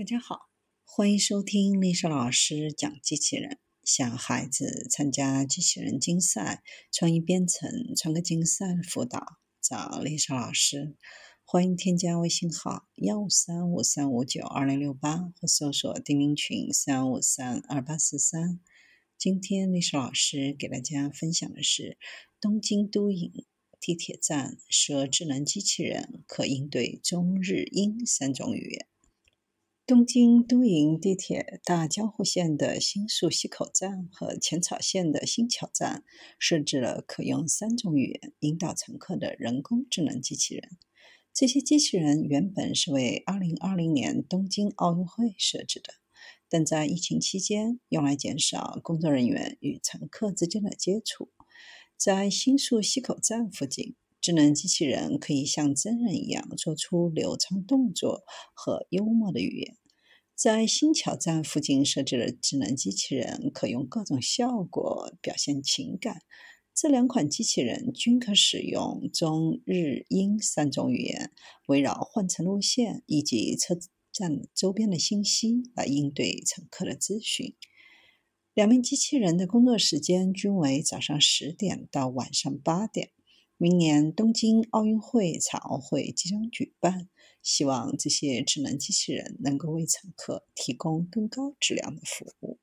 大家好，欢迎收听丽莎老师讲机器人。想孩子参加机器人竞赛、创意编程、创客竞赛的辅导，找丽莎老师。欢迎添加微信号幺五三五三五九二零六八，或搜索钉钉群三五三二八四三。今天丽莎老师给大家分享的是东京都营地铁站设智能机器人，可应对中日英三种语言。东京都营地铁大江户线的新宿西口站和浅草线的新桥站设置了可用三种语言引导乘客的人工智能机器人。这些机器人原本是为2020年东京奥运会设置的，但在疫情期间用来减少工作人员与乘客之间的接触。在新宿西口站附近。智能机器人可以像真人一样做出流畅动作和幽默的语言。在新桥站附近设置的智能机器人可用各种效果表现情感。这两款机器人均可使用中日英三种语言，围绕换乘路线以及车站周边的信息来应对乘客的咨询。两名机器人的工作时间均为早上十点到晚上八点。明年东京奥运会残奥会即将举办，希望这些智能机器人能够为乘客提供更高质量的服务。